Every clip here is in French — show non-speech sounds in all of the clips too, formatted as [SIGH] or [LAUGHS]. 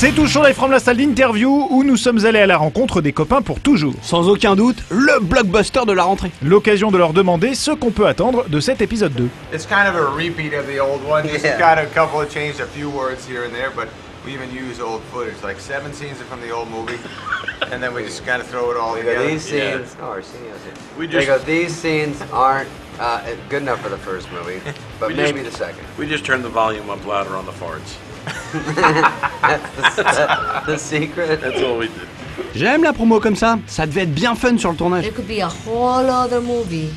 C'est toujours Live from la salle d'interview où nous sommes allés à la rencontre des copains pour toujours. Sans aucun doute, le blockbuster de la rentrée. L'occasion de leur demander ce qu'on peut attendre de cet épisode 2. It's kind of a repeat of the old one. Just Yeah. got a couple of changed a few words here and there, but we even use old footage. Like seven scenes are from the old movie, and then we just kind of throw it all They go, together. these scenes. Oh. We they go, these scenes aren't uh, good enough for the first movie, [LAUGHS] but We just- maybe the second. We just turned the volume up louder on the farts. That's [LAUGHS] the, the secret. That's all we did. J'aime la promo comme ça, ça devait être bien fun sur le tournage. There could be a whole other movie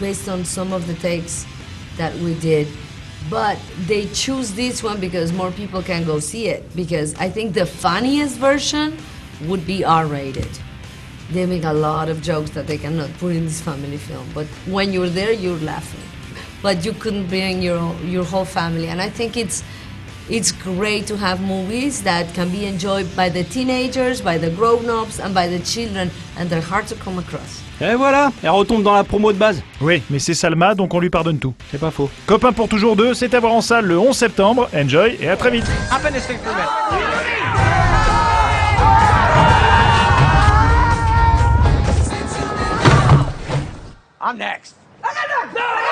based on some of the takes that we did. But they choose this one because more people can go see it. Because I think the funniest version would be R rated. They make a lot of jokes that they cannot put in this family film. But when you're there, you're laughing. But you couldn't bring your, your whole family. And I think it's, it's great to have movies that can be enjoyed by the teenagers, by the grown-ups, and by the children, and they're hard to come across. Et voilà, elle retombe dans la promo de base. Oui, mais c'est Salma, donc on lui pardonne tout. C'est pas faux. Copains pour toujours 2, c'est à voir en salle le 11 septembre. Enjoy et à très vite. I'm next. I next. No!